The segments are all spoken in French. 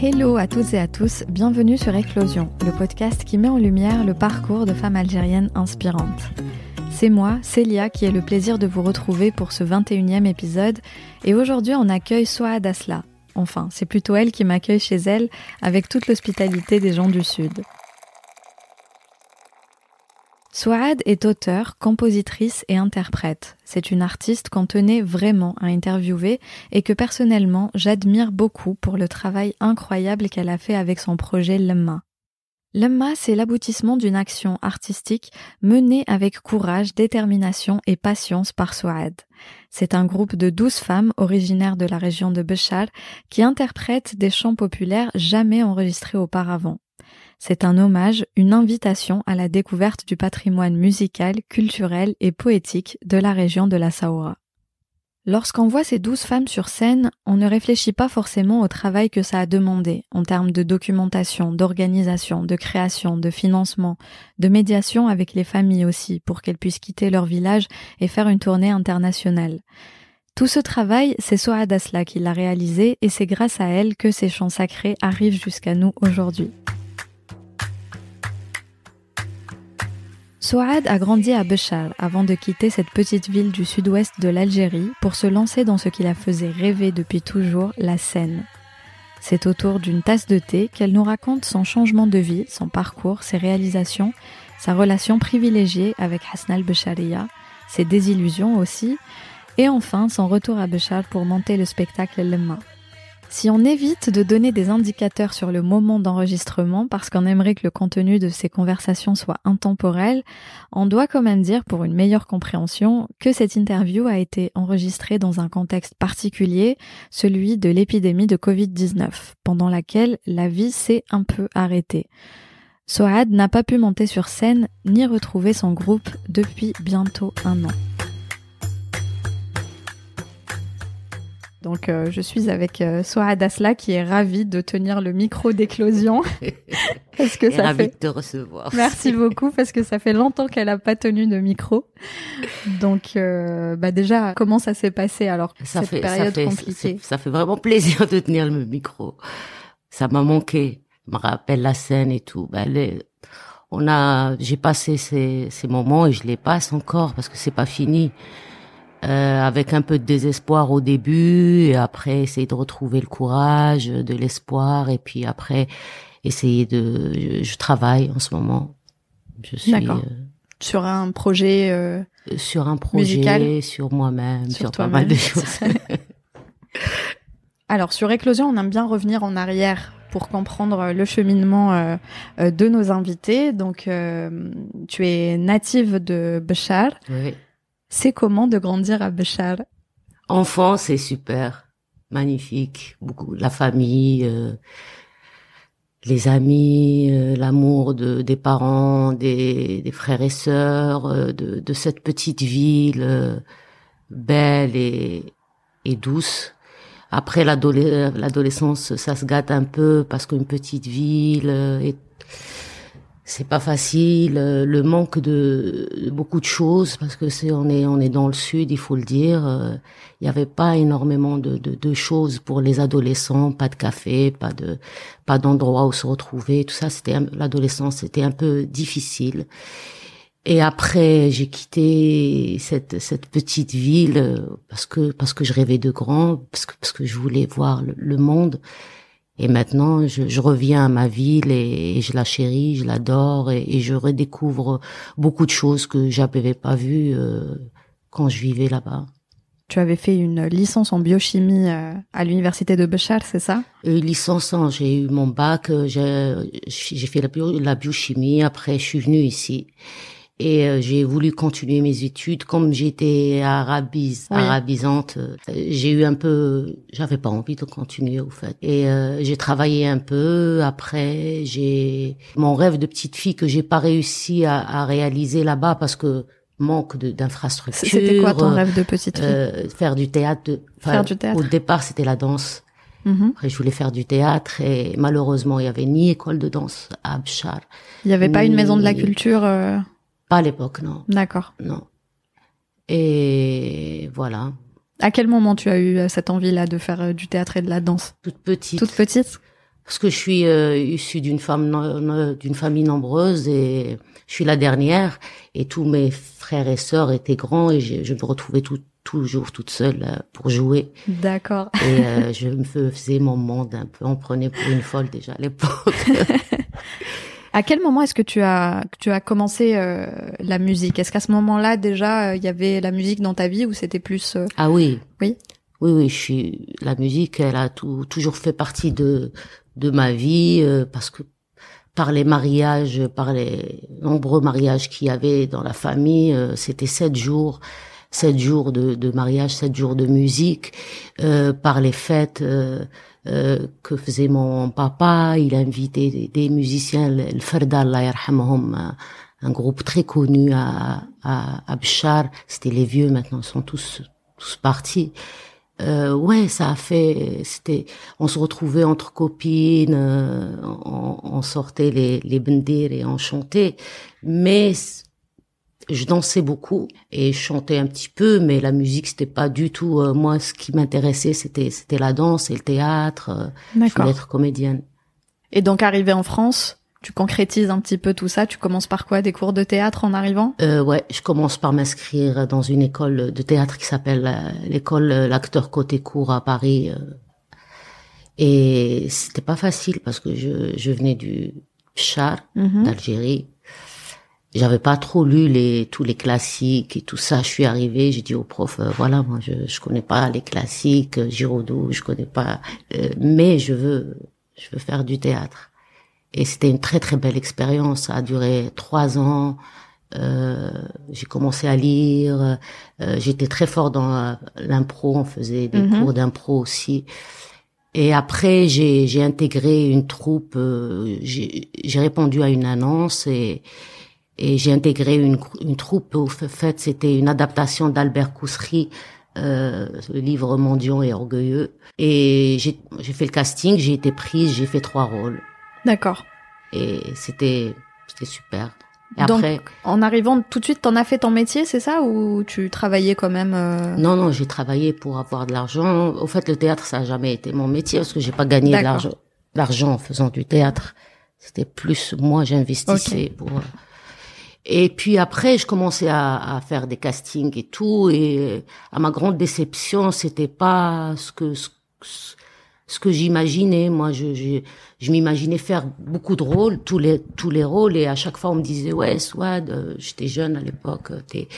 Hello à toutes et à tous, bienvenue sur Éclosion, le podcast qui met en lumière le parcours de femmes algériennes inspirantes. C'est moi, Célia, qui ai le plaisir de vous retrouver pour ce 21e épisode, et aujourd'hui on accueille Soad Asla. Enfin, c'est plutôt elle qui m'accueille chez elle, avec toute l'hospitalité des gens du Sud. Souad est auteure, compositrice et interprète. C'est une artiste qu'on tenait vraiment à interviewer et que personnellement j'admire beaucoup pour le travail incroyable qu'elle a fait avec son projet Lemma. Lemma, c'est l'aboutissement d'une action artistique menée avec courage, détermination et patience par Souad. C'est un groupe de douze femmes originaires de la région de Béchar qui interprètent des chants populaires jamais enregistrés auparavant. C'est un hommage, une invitation à la découverte du patrimoine musical, culturel et poétique de la région de la Saoura. Lorsqu'on voit ces douze femmes sur scène, on ne réfléchit pas forcément au travail que ça a demandé en termes de documentation, d'organisation, de création, de financement, de médiation avec les familles aussi pour qu'elles puissent quitter leur village et faire une tournée internationale. Tout ce travail, c'est Soad Asla qui l'a réalisé et c'est grâce à elle que ces chants sacrés arrivent jusqu'à nous aujourd'hui. Souad a grandi à Béchar avant de quitter cette petite ville du sud-ouest de l'Algérie pour se lancer dans ce qui la faisait rêver depuis toujours, la scène. C'est autour d'une tasse de thé qu'elle nous raconte son changement de vie, son parcours, ses réalisations, sa relation privilégiée avec Hasnal Becharia, ses désillusions aussi, et enfin son retour à Béchar pour monter le spectacle Lemma. Si on évite de donner des indicateurs sur le moment d'enregistrement parce qu'on aimerait que le contenu de ces conversations soit intemporel, on doit quand même dire pour une meilleure compréhension que cette interview a été enregistrée dans un contexte particulier, celui de l'épidémie de Covid-19, pendant laquelle la vie s'est un peu arrêtée. Soad n'a pas pu monter sur scène ni retrouver son groupe depuis bientôt un an. Donc euh, je suis avec euh, Soad Asla qui est ravie de tenir le micro d'éclosion. parce que ça ravie fait... de te recevoir. Merci beaucoup parce que ça fait longtemps qu'elle a pas tenu de micro. Donc euh, bah déjà comment ça s'est passé alors ça cette fait, période ça fait, compliquée? Ça fait vraiment plaisir de tenir le micro. Ça m'a manqué. Je me rappelle la scène et tout. Bah, les... on a j'ai passé ces, ces moments et je les passe encore parce que c'est pas fini. Euh, avec un peu de désespoir au début, et après essayer de retrouver le courage, de l'espoir, et puis après essayer de. Je, je travaille en ce moment. Je suis euh, sur un projet. Euh, sur un projet, musical. sur moi-même, sur, sur pas mal de choses. Alors sur Éclosion, on aime bien revenir en arrière pour comprendre le cheminement euh, euh de nos invités. Donc, euh, tu es native de Béchar. Oui. C'est comment de grandir à Béchar? Enfant, c'est super, magnifique. Beaucoup, la famille, euh, les amis, euh, l'amour de, des parents, des, des frères et sœurs, euh, de, de, cette petite ville euh, belle et, et douce. Après l'adolescence, ça se gâte un peu parce qu'une petite ville est c'est pas facile, euh, le manque de, beaucoup de choses parce que c'est on est on est dans le sud, il faut le dire. Euh, il n'y avait pas énormément de, de, de, choses pour les adolescents, pas de café, pas de pas d'endroit où se retrouver, tout ça. C'était l'adolescence, c'était un peu difficile. Et après, j'ai quitté cette cette petite ville euh, parce que parce que je rêvais de grand, parce que parce que je voulais voir le monde. Et maintenant, je, je, reviens à ma ville et, je la chéris, je l'adore et, et, je redécouvre beaucoup de choses que j'avais pas vues euh, quand je vivais là-bas. Tu avais fait une licence en biochimie euh, à l'université de Béchar, c'est ça? Une licence, hein, j'ai eu mon bac, euh, j'ai fait la, bio, la biochimie, après je suis venue ici. Et euh, j'ai voulu continuer mes études comme j'étais arabise, arabisante. Euh, j'ai eu un peu, j'avais pas envie de continuer au fait. Et euh, j'ai travaillé un peu. Après, j'ai mon rêve de petite fille que j'ai pas réussi à, à réaliser là-bas parce que manque d'infrastructures. C'était quoi ton rêve de petite fille? Faire du théâtre. De, faire du théâtre. Au départ, c'était la danse. Mm-hmm. Après, je voulais faire du théâtre et malheureusement, il y avait ni école de danse à Abchar. Il y avait pas une maison de la culture pas à l'époque, non. D'accord. Non. Et voilà. À quel moment tu as eu euh, cette envie-là de faire euh, du théâtre et de la danse? Toute petite. Toute petite? Parce que je suis euh, issue d'une femme d'une famille nombreuse et je suis la dernière et tous mes frères et sœurs étaient grands et je, je me retrouvais tout, toujours toute seule euh, pour jouer. D'accord. Et euh, je me faisais mon monde un peu. On prenait pour une folle déjà à l'époque. à quel moment est-ce que tu as tu as commencé euh, la musique? Est-ce qu'à ce, moment-là déjà il y avait la musique dans ta vie ou c'était plus Ah oui. Oui. Oui oui, je suis la musique, elle a tout, toujours fait partie de de ma vie parce que par les mariages, par les nombreux mariages qu'il y avait dans la famille, c'était sept jours sept jours de, de mariage, sept jours de musique, euh, par les fêtes euh, euh, que faisait mon papa. Il invitait des, musiciens, le Ferda, un groupe très connu à, à, à Bchar. C'était les vieux, maintenant ils sont tous tous partis. Euh, ouais, ça a fait. C'était, on se retrouvait entre copines, euh, on, on, sortait les les bendir et on chantait. Mais je dansais beaucoup et je chantais un petit peu, mais la musique c'était pas du tout euh, moi. Ce qui m'intéressait, c'était c'était la danse et le théâtre. Euh, je voulais être comédienne. Et donc arrivé en France, tu concrétises un petit peu tout ça. Tu commences par quoi? Des cours de théâtre en arrivant? Euh, Ouais, je commence par m'inscrire dans une école de théâtre qui s'appelle euh, l'école L'acteur côté court à Paris. Et c'était pas facile parce que je, je venais du char mhm. d'Algérie j'avais pas trop lu les tous les classiques et tout ça. Je suis arrivée, j'ai dit au prof, euh, voilà, moi je je connais pas les classiques, euh, Giraudoux, je connais pas, euh, mais je veux je veux faire du théâtre. Et c'était une très très belle expérience. Ça a duré trois ans. Euh, j'ai commencé à lire. J'étais très fort dans l'impro. On faisait des mhm. cours d'impro aussi. Et après, j'ai j'ai intégré une troupe. j'ai j'ai répondu à une annonce et et j'ai intégré une, une troupe. Au fait, c'était une adaptation d'Albert Coussery, euh, le livre Mendiant et orgueilleux. Et j'ai fait le casting, j'ai été prise, j'ai fait trois rôles. D'accord. Et c'était c'était super. Et Donc, après, en arrivant tout de suite, t'en as fait ton métier, c'est ça, ou tu travaillais quand même euh... Non, non, j'ai travaillé pour avoir de l'argent. Au fait, le théâtre, ça a jamais été mon métier parce que j'ai pas gagné de l'argent, l'argent en faisant du théâtre. C'était plus moi, j'investissais pour et puis après, je commençais à, à, faire des castings et tout. Et à ma grande déception, c'était pas ce que ce, que j'imaginais. Moi, je, je, je m'imaginais faire beaucoup de rôles, tous les tous les rôles. Et à chaque fois, on me disait ouais, Swad, euh, j'étais jeune à l'époque, t'es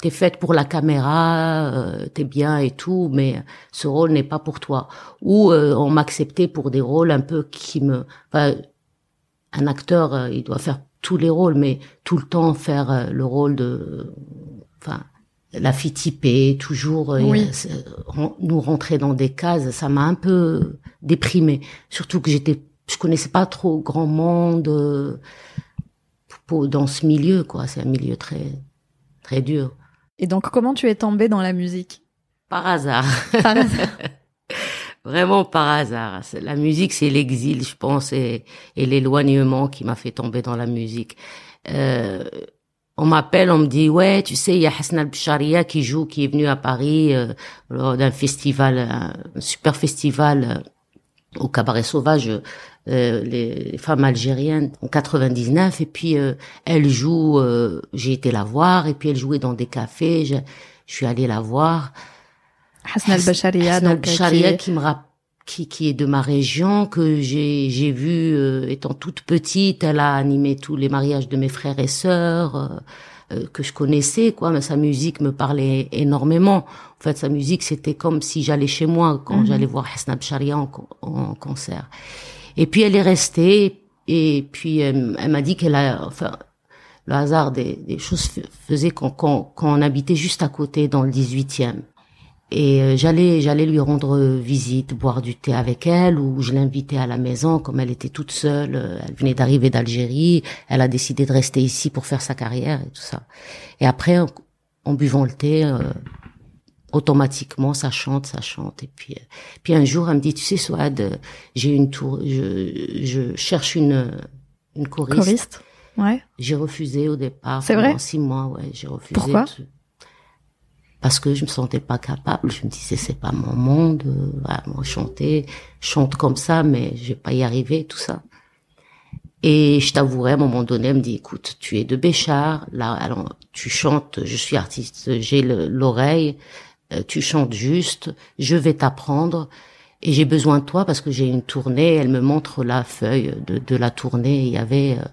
t'es faite pour la caméra, euh, t'es bien et tout, mais ce rôle n'est pas pour toi. Ou euh, on m'acceptait pour des rôles un peu qui me, enfin, un acteur, euh, il doit faire tous les rôles, mais tout le temps faire euh, le rôle de, enfin, la fille typée, toujours euh, nous rentrer dans des cases, ça m'a un peu déprimée. Surtout que j'étais, je connaissais pas trop grand monde euh, pour, dans ce milieu, quoi. C'est un milieu très, très dur. Et donc, comment tu es tombée dans la musique? Par hasard. Par hasard. vraiment par hasard. La musique, c'est l'exil, je pense, et, et l'éloignement qui m'a fait tomber dans la musique. Euh, on m'appelle, on me dit ouais, tu sais, il y a Hassan al qui joue, qui est venu à Paris euh, lors d'un festival, un super festival euh, au Cabaret Sauvage, euh, les femmes algériennes en 99, et puis euh, elle joue. J'ai été la voir, et puis elle jouait dans des cafés. Je, je suis allée la voir. Hassan al-Basharia, donc al qui... me qui, qui est de ma région que j'ai j'ai vu euh, étant toute petite, elle a animé tous les mariages de mes frères et sœurs euh, euh, que je connaissais quoi, mais sa musique me parlait énormément. En fait, sa musique c'était comme si j'allais chez moi quand mhm. j'allais voir Hassan al-Basharia en, en, concert. Et puis elle est restée et puis elle, m'a dit qu'elle a enfin le hasard des, des choses faisait qu'on qu'on habitait juste à côté dans le 18e. Et euh, j'allais, j'allais lui rendre visite, boire du thé avec elle, ou je l'invitais à la maison, comme elle était toute seule. Euh, elle venait d'arriver d'Algérie. Elle a décidé de rester ici pour faire sa carrière et tout ça. Et après, en, buvant le thé, euh, automatiquement, ça chante, ça chante. Et puis, puis un jour, elle me dit, tu sais, Swad, j'ai une tour, je, je cherche une, une choriste. Ouais. J'ai refusé au départ. C'est vrai. Six mois, ouais, j'ai refusé. Pourquoi parce que je me sentais pas capable. Je me disais c'est pas mon monde. Euh, voilà, moi chanter, chante comme ça, mais je vais pas y arriver, tout ça. Et je t'avouerai, à un moment donné, elle me dit, écoute, tu es de Béchar, là, alors, tu chantes, je suis artiste, j'ai l'oreille, euh, tu chantes juste, je vais t'apprendre, et j'ai besoin de toi parce que j'ai une tournée, elle me montre la feuille de, de la tournée, il y avait euh,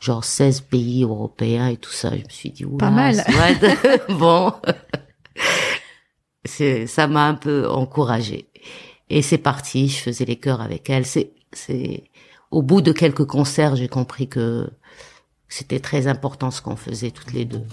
genre 16 pays européens et tout ça, je me suis dit, pas mal. bon, c'est, ça m'a un peu encouragée. Et c'est parti, je faisais les chœurs avec elle, c'est, c'est, au bout de quelques concerts, j'ai compris que c'était très important ce qu'on faisait toutes les deux.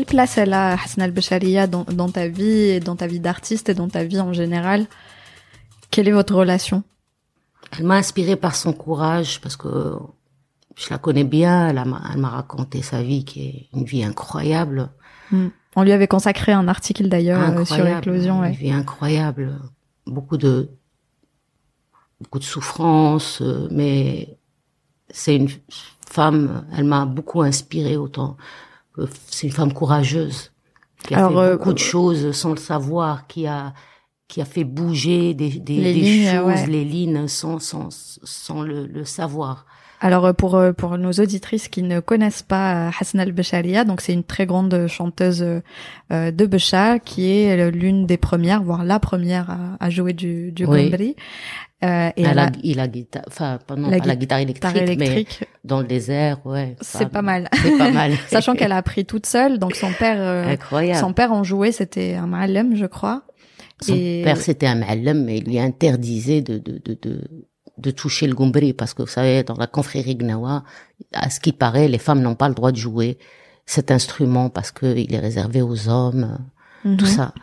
Quelle place elle a, Hassan al-Basharia, dans, ta vie et dans ta vie d'artiste et dans ta vie en général? Quelle est votre relation? Elle m'a inspirée par son courage parce que je la connais bien. Elle m'a raconté sa vie qui est une vie incroyable. Hmm. On lui avait consacré un article d'ailleurs euh, sur l'éclosion. Une vie incroyable. Beaucoup de beaucoup de souffrance, euh, mais c'est une femme. Elle m'a beaucoup inspirée autant c'est une femme courageuse qui a fait euh, beaucoup de choses sans le savoir, qui a qui a fait bouger des, des, choses, les lignes sans sans sans le, le savoir. Alors euh, pour euh, pour nos auditrices qui ne connaissent pas Hassan al-Basharia, donc c'est une très grande chanteuse de Béchar qui est l'une des premières, voire la première à, jouer du du oui. Euh, et la, la guitare, enfin, non, la, guitare électrique, mais dans le désert, ouais. C'est pas mal. C'est pas mal. Sachant qu'elle a appris toute seule, donc son père, euh, son père en jouait, c'était un ma'alem, je crois. Son père, c'était un ma'alem, mais il lui interdisait de, de, de, de, de toucher le gombri, parce que vous savez, dans la confrérie Gnawa, à ce qui paraît, les femmes n'ont pas le droit de jouer cet instrument parce qu'il est réservé aux hommes, tout mhm. ça.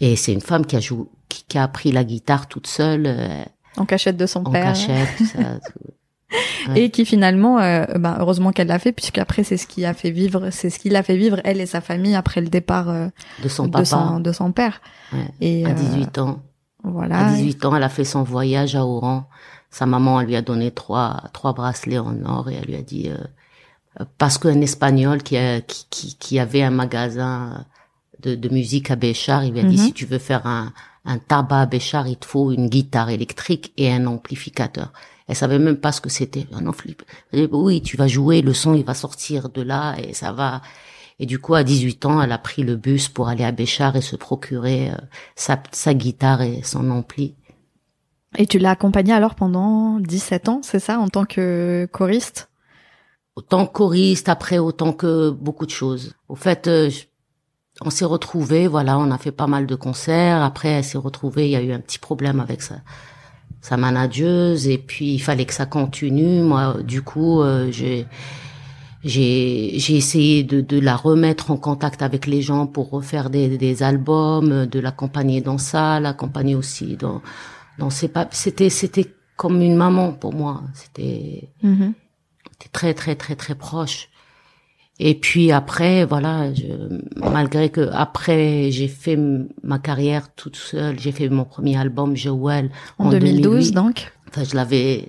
Et c'est une femme qui a joué, qui, qui, a appris la guitare toute seule. Euh, en cachette de son en père. Cachette, ça, Et qui finalement, euh, bah, heureusement qu'elle l'a fait, puisqu'après c'est ce qui a fait vivre, c'est ce qui l'a fait vivre elle et sa famille après le départ euh, de son papa, de son, père. Ouais. Et à 18 euh, ans. Voilà. À 18 ans, elle a fait son voyage à Oran. Sa maman, elle lui a donné trois trois bracelets en or et elle lui a dit euh, parce qu'un espagnol qui, a, qui, qui, qui avait un magasin de, de musique à Béchar, il lui a dit mhm. si tu veux faire un un tabac à Béchar, il te faut une guitare électrique et un amplificateur. Elle savait même pas ce que c'était un amplificateur. Oui, tu vas jouer, le son il va sortir de là et ça va. Et du coup, à 18 ans, elle a pris le bus pour aller à Béchar et se procurer euh, sa, sa guitare et son ampli. Et tu l'as accompagnée alors pendant 17 ans, c'est ça, en tant que choriste? Autant choriste, après autant que beaucoup de choses. Au fait, euh, on s'est retrouvés, voilà, on a fait pas mal de concerts. Après, elle s'est retrouvée, il y a eu un petit problème avec sa, sa manageuse, et puis il fallait que ça continue. Moi, du coup, euh, j'ai j'ai j'ai essayé de, de la remettre en contact avec les gens pour refaire des, des albums, de l'accompagner dans ça, l'accompagner aussi dans dans ses pas. C'était c'était comme une maman pour moi. C'était mm-hmm. très très très très proche. Et puis après, voilà, je, malgré que après j'ai fait ma carrière toute seule, j'ai fait mon premier album Joël en, 2012 donc? Enfin, je l'avais,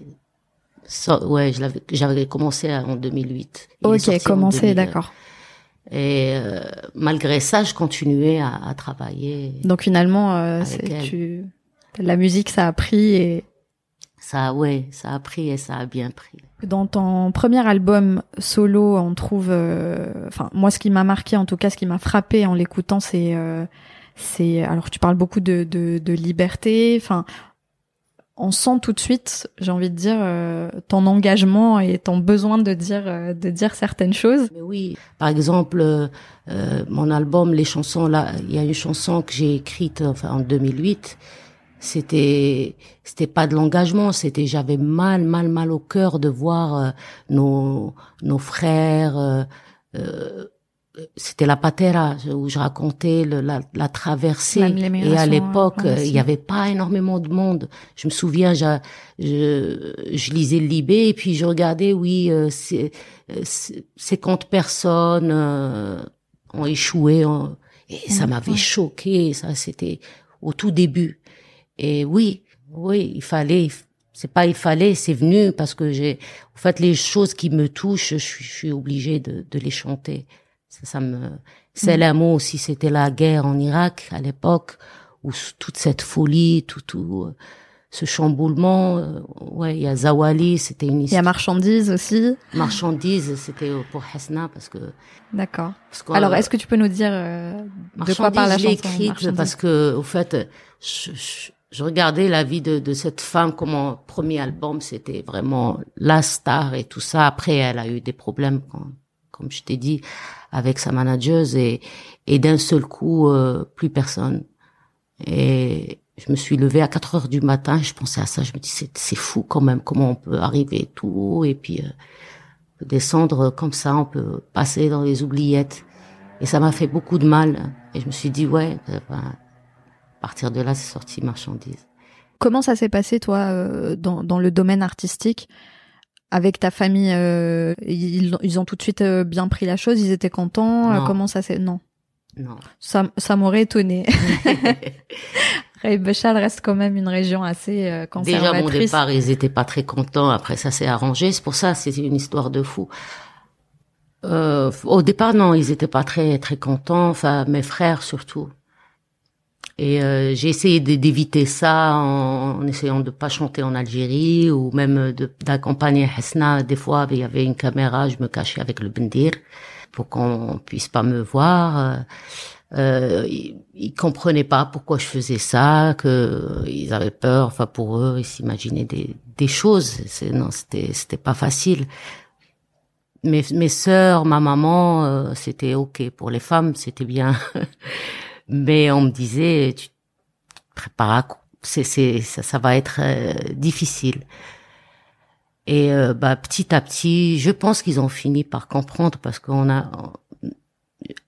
ouais, je l'avais, j'avais commencé en 2008. ok, commencé, d'accord. Et euh, malgré ça, je continuais à, à travailler. Donc finalement, euh, tu, la musique, ça a pris et ça, ouais, ça a pris et ça a bien pris. Dans ton premier album solo, on trouve, euh, enfin moi, ce qui m'a marqué, en tout cas, ce qui m'a frappé en l'écoutant, c'est, euh, c'est, alors tu parles beaucoup de, de, de liberté, enfin, on sent tout de suite, j'ai envie de dire, euh, ton engagement et ton besoin de dire, de dire certaines choses. Mais oui, par exemple, mon album, les chansons là, il y a une chanson que j'ai écrite, enfin en 2008 c'était c'était pas de l'engagement c'était j'avais mal mal mal au cœur de voir euh, nos nos frères euh, euh, c'était la patera où je racontais le, la, la, traversée. Et à l'époque euh, il y avait pas énormément de monde. Je me souviens je je, je lisais le Libé et puis je regardais oui euh, c'est euh, c'est- 50 personnes euh, ont échoué en- et ça m'avait choqué ça c'était au tout début et oui oui il fallait c'est pas il fallait c'est venu parce que j'ai en fait les choses qui me touchent je suis, je suis obligée de, de les chanter ça, ça me c'est Mhm. l'amour aussi c'était la guerre en Irak à l'époque où toute cette folie tout tout euh, ce chamboulement euh, ouais il y a Zawali c'était une Il y a histoire marchandises aussi. marchandise c'était pour Hasna parce que D'accord. Alors, euh, est-ce que tu peux nous dire euh, de quoi parle la Marchandise, chanson? écrite Marchandise parce que, au fait, je, je, je regardais la vie de, de cette femme, comment premier album, c'était vraiment la star et tout ça. Après, elle a eu des problèmes, comme je t'ai dit, avec sa manageuse et, et d'un seul coup, euh, plus personne. Et je me suis levée à 4 heures du matin, je pensais à ça, je me dis, c'est, fou quand même, comment on peut arriver tout haut et puis euh, descendre comme ça, on peut passer dans les oubliettes. Et ça m'a fait beaucoup de mal. Et je me suis dit, ouais, ben, à partir de là, c'est sorti marchandise. Comment ça s'est passé, toi, euh, dans, dans le domaine artistique avec ta famille euh, ils, ils ont tout de suite euh, bien pris la chose, ils étaient contents. Non. comment ça s'est Non, Non. ça, ça m'aurait étonné. Ray Béchal reste quand même une région assez euh, Déjà, mon conservatrice. départ, ils étaient pas très contents. Après, ça s'est arrangé. C'est pour ça, c'était une histoire de fou. Euh, au départ, non, ils étaient pas très très contents. Enfin, mes frères surtout. Et euh, j'ai essayé d'éviter ça en, essayant de pas chanter en Algérie ou même d'accompagner Hasna. Des fois, il y avait une caméra, je me cachais avec le bendir pour qu'on puisse pas me voir. Euh, euh, ils, ils comprenaient pas pourquoi je faisais ça, que euh, ils avaient peur. Enfin, pour eux, ils s'imaginaient des, choses. Non, c'était, c'était pas facile. Mes, mes sœurs, ma maman, euh, c'était ok. Pour les femmes, c'était bien. Mais on me disait, tu te prépares, c'est, c'est, ça, ça va être euh, difficile. Et euh, bah, petit à petit, je pense qu'ils ont fini par comprendre parce qu'on a,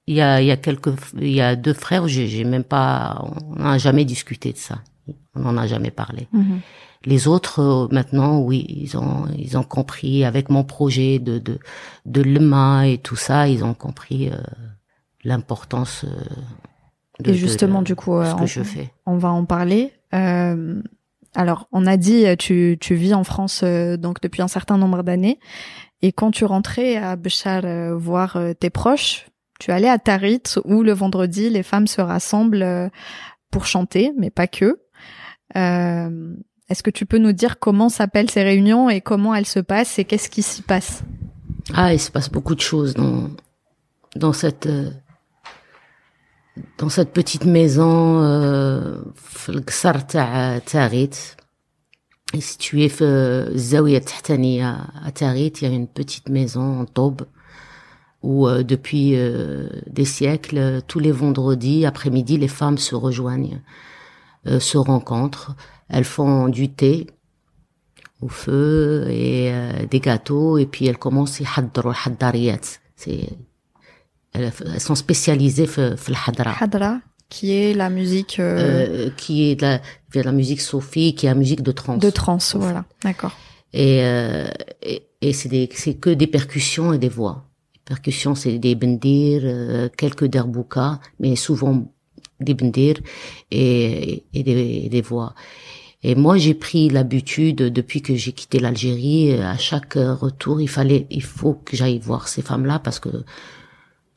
il y a, il y a quelques, il y a deux frères, j'ai, j'ai même pas, on n'a jamais discuté de ça. On n'en a jamais parlé. Mhm. Les autres, euh, maintenant, oui, ils ont, ils ont compris avec mon projet de, de, de l'EMA et tout ça, ils ont compris euh, l'importance euh, de, Et justement, de- du coup, euh, que on- je fais. on va en parler. Euh, alors, on a dit, euh, tu, tu vis en France euh, donc depuis un certain nombre d'années, et quand tu rentrais à Béchar euh, voir euh, tes proches, tu allais à Tarit où le vendredi les femmes se rassemblent euh, pour chanter, mais pas que. Euh, Est-ce que tu peux nous dire comment s'appellent ces réunions et comment elles se passent et qu'est-ce qui s'y passe? Ah, il se passe beaucoup de choses dans dans cette euh, dans cette petite maison euh, في القصر تاع تاغيت située في الزاوية التحتانية à تاغيت il y a une petite maison en taube où euh, depuis euh, des siècles tous les vendredis après-midi les femmes se rejoignent euh, se rencontrent elles font du thé au feu et euh, des gâteaux et puis elles commencent يحضروا الحضاريات c'est elles sont spécialisées dans le hadra. Hadra, qui est la musique. Euh... Euh, qui est la, la musique sophie, qui est la musique de trance. De trance, voilà, d'accord. Et, euh, et, et c'est que des percussions et des voix. Les percussions, c'est des bendir, euh, quelques derboukas, mais souvent des bendir et, et des, des voix. Et moi, j'ai pris l'habitude depuis que j'ai quitté l'Algérie, à chaque euh, retour, il fallait, il faut que j'aille voir ces femmes-là parce que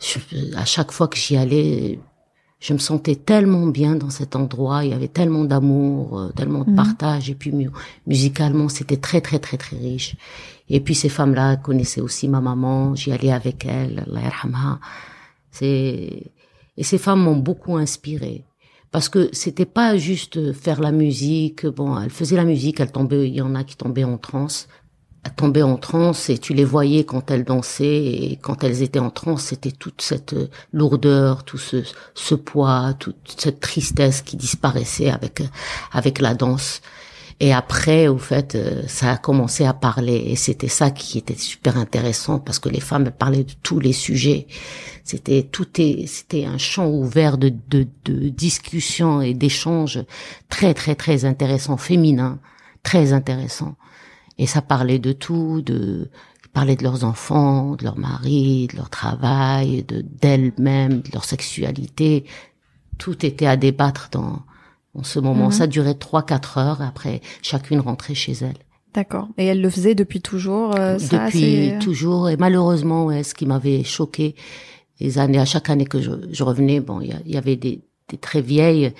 je- à chaque fois que j'y allais je me sentais tellement bien dans cet endroit, il y avait tellement d'amour, euh, tellement de Mhm. partage, et puis mu- musicalement, c'était très, très, très, très riche. Et puis ces femmes-là connaissaient aussi ma maman, j'y allais avec elle. C'est, et ces femmes m'ont beaucoup inspiré. Parce que c'était pas juste faire la musique, bon, elles faisaient la musique, elles tombaient, il y en a qui tombaient en transe, tombaient en transe et tu les voyais quand elles dansaient et quand elles étaient en transe, c'était toute cette euh, lourdeur, tout ce, ce poids, toute cette tristesse qui disparaissait avec, avec la danse. Et après, au fait, euh, ça a commencé à parler et c'était ça qui était super intéressant parce que les femmes parlaient de tous les sujets. C'était tout est, c'était un champ ouvert de, de, de discussion et d'échanges très très très intéressant, féminin, très intéressant. Et ça parlait de tout, de parlaient de leurs enfants, de leur mari, de leur travail, de d'elles-mêmes, de leur sexualité. Tout était à débattre dans en ce moment. Mhm. Ça durait trois quatre heures. Après, chacune rentrait chez elle. D'accord. Et elle le faisait depuis toujours. Euh, ça, depuis euh, toujours. Et malheureusement, ouais, ce qui m'avait choqué, les années à chaque année que je, je revenais, bon, il y, avait des, des très vieilles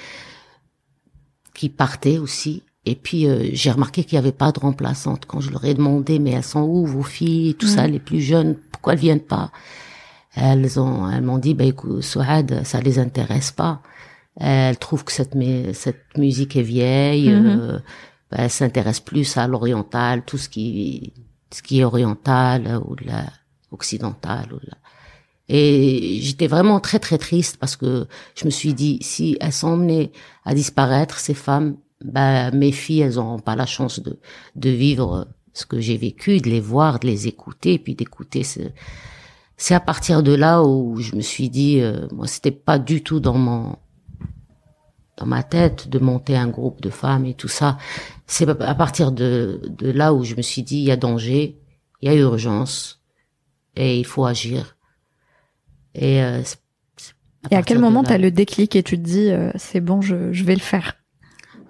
qui partaient aussi. Et puis euh, j'ai remarqué qu'il n'y avait pas de remplaçante. Quand je leur ai demandé, mais elles sont où vos filles, tout ça, mm. les plus jeunes, pourquoi elles viennent pas? Elles ont, elles m'ont dit, bah écoute, Souad, ça les intéresse pas. Elles trouvent que cette cette musique est vieille. Mm-hmm. Euh, bah, elles s'intéressent plus à l'oriental, tout ce qui ce qui est oriental ou la occidental ou la... Et j'étais vraiment très très triste parce que je me suis dit si elles sont emmenées à disparaître ces femmes bah, mes filles, elles n'auront pas la chance de, de vivre ce que j'ai vécu, de les voir, de les écouter, puis d'écouter ce... C'est à partir de là où je me suis dit, euh, moi, c'était pas du tout dans mon dans ma tête de monter un groupe de femmes et tout ça. C'est à partir de, de là où je me suis dit, il y a danger, il y a urgence, et il faut agir. Et, euh, à, et à quel moment tu as le déclic et tu te dis, euh, c'est bon, je, je vais le faire?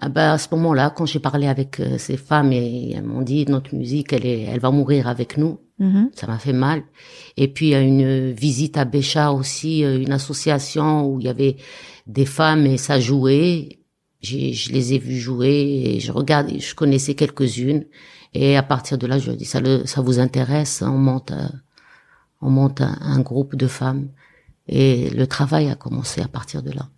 Ah ben, à ce moment-là, quand j'ai parlé avec euh, ces femmes et elles m'ont dit notre musique, elle est, elle va mourir avec nous. Mm-hmm. Ça m'a fait mal. Et puis il y a une visite à Béchar aussi, euh, une association où il y avait des femmes et ça jouait. Je les ai vues jouer et je regarde, je connaissais quelques-unes. Et à partir de là, je dis ça, le, ça vous intéresse On monte, euh, on monte un groupe de femmes. Et le travail a commencé à partir de là.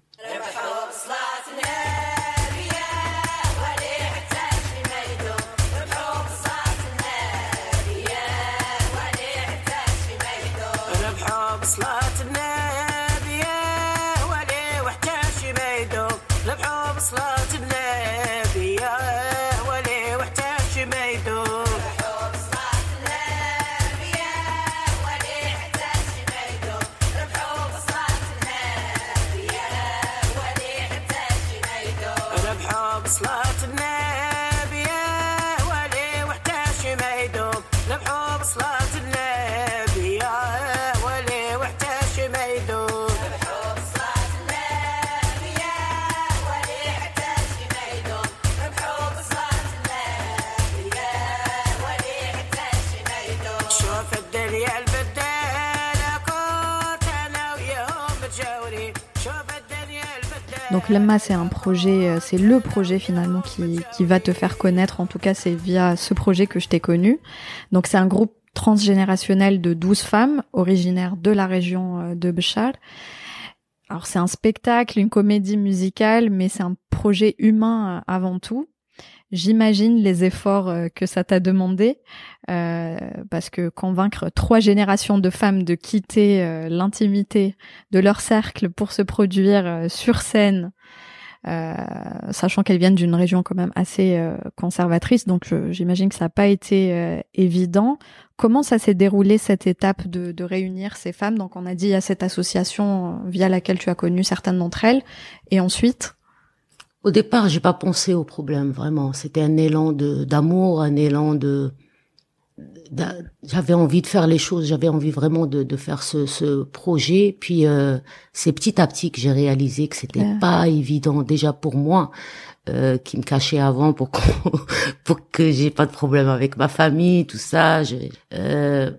C'est un projet, euh, c'est le projet finalement qui, qui va te faire connaître. En tout cas, c'est via ce projet que je t'ai connu. Donc c'est un groupe transgénérationnel de 12 femmes originaires de la région euh, de Béchar. Alors c'est un spectacle, une comédie musicale, mais c'est un projet humain euh, avant tout. J'imagine les efforts euh, que ça t'a demandé, euh, parce que convaincre trois générations de femmes de quitter euh, l'intimité de leur cercle pour se produire sur scène, sachant qu'elles viennent d'une région quand même assez conservatrice, donc j'imagine que ça n'a pas été évident. Comment ça s'est déroulé cette étape de, de, réunir ces femmes? Donc on a dit à cette association via laquelle tu as connu certaines d'entre elles, et ensuite au départ, j'ai pas pensé au problème vraiment. C'était un élan de d'amour, un élan de, j'avais envie de faire les choses, j'avais envie vraiment de, de faire ce, ce projet. Puis euh, c'est petit à petit que j'ai réalisé que c'était pas évident déjà pour moi, euh, qui me cachait avant pour pour que j'ai pas de problème avec ma famille, tout ça. Je, euh,